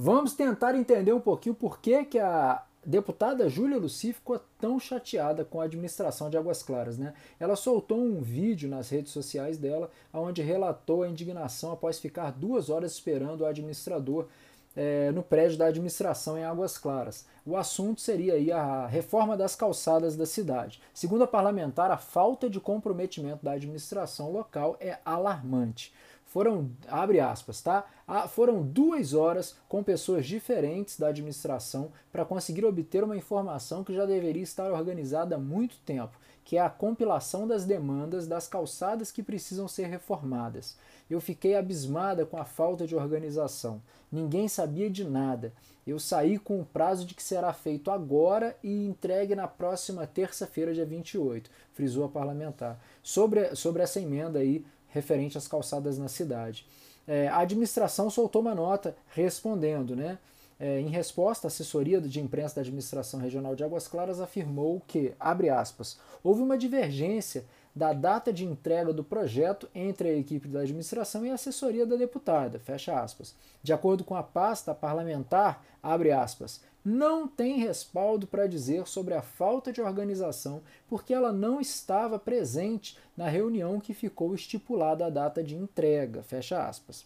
vamos tentar entender um pouquinho por que, que a deputada Júlia Luci ficou tão chateada com a administração de Águas Claras. Né? Ela soltou um vídeo nas redes sociais dela, onde relatou a indignação após ficar duas horas esperando o administrador é, no prédio da administração em Águas Claras. O assunto seria aí a reforma das calçadas da cidade. Segundo a parlamentar, a falta de comprometimento da administração local é alarmante. Foram, abre aspas, tá? Foram duas horas com pessoas diferentes da administração para conseguir obter uma informação que já deveria estar organizada há muito tempo, que é a compilação das demandas das calçadas que precisam ser reformadas. Eu fiquei abismada com a falta de organização. Ninguém sabia de nada. Eu saí com o prazo de que será feito agora e entregue na próxima terça-feira, dia 28, frisou a parlamentar. Sobre, sobre essa emenda aí referente às calçadas na cidade. É, a administração soltou uma nota respondendo, né? É, em resposta, a assessoria de imprensa da Administração Regional de Águas Claras afirmou que, abre aspas, houve uma divergência da data de entrega do projeto entre a equipe da administração e a assessoria da deputada, fecha aspas. De acordo com a pasta parlamentar, abre aspas, não tem respaldo para dizer sobre a falta de organização, porque ela não estava presente na reunião que ficou estipulada a data de entrega, fecha aspas.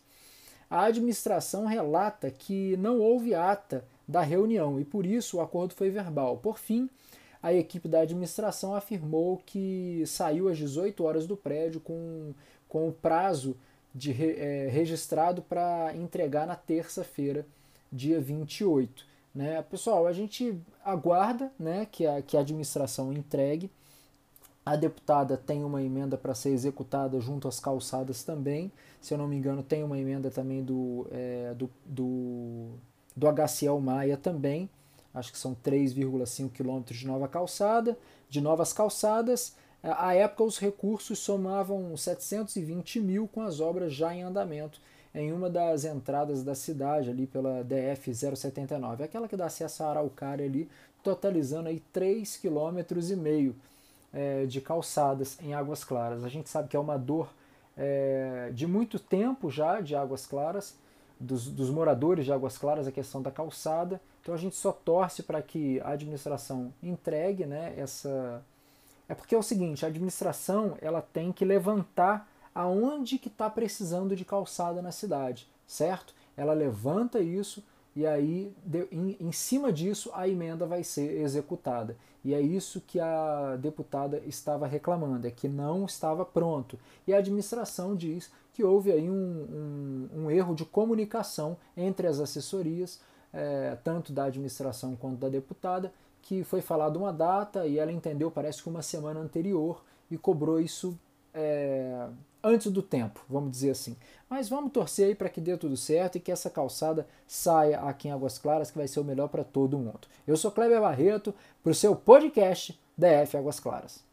A administração relata que não houve ata da reunião e por isso o acordo foi verbal. Por fim, a equipe da administração afirmou que saiu às 18 horas do prédio com, com o prazo de, é, registrado para entregar na terça-feira, dia 28. Né? Pessoal, a gente aguarda né, que, a, que a administração entregue. A deputada tem uma emenda para ser executada junto às calçadas também. Se eu não me engano, tem uma emenda também do, é, do, do, do HCL Maia também acho que são 3,5 quilômetros de nova calçada, de novas calçadas. À época, os recursos somavam 720 mil com as obras já em andamento em uma das entradas da cidade, ali pela DF 079, aquela que dá acesso a Araucária ali, totalizando aí 3,5 km é, de calçadas em Águas Claras. A gente sabe que é uma dor é, de muito tempo já de Águas Claras, dos, dos moradores de Águas Claras, a questão da calçada. Então a gente só torce para que a administração entregue né, essa. É porque é o seguinte, a administração ela tem que levantar aonde que está precisando de calçada na cidade, certo? Ela levanta isso e aí em, cima disso a emenda vai ser executada. E é isso que a deputada estava reclamando, é que não estava pronto. E a administração diz que houve aí um, um, um erro de comunicação entre as assessorias é, tanto da administração quanto da deputada, que foi falada uma data e ela entendeu, parece que uma semana anterior, e cobrou isso é, antes do tempo, vamos dizer assim. Mas vamos torcer aí para que dê tudo certo e que essa calçada saia aqui em Águas Claras, que vai ser o melhor para todo mundo. Eu sou Kleber Barreto, para o seu podcast DF Águas Claras.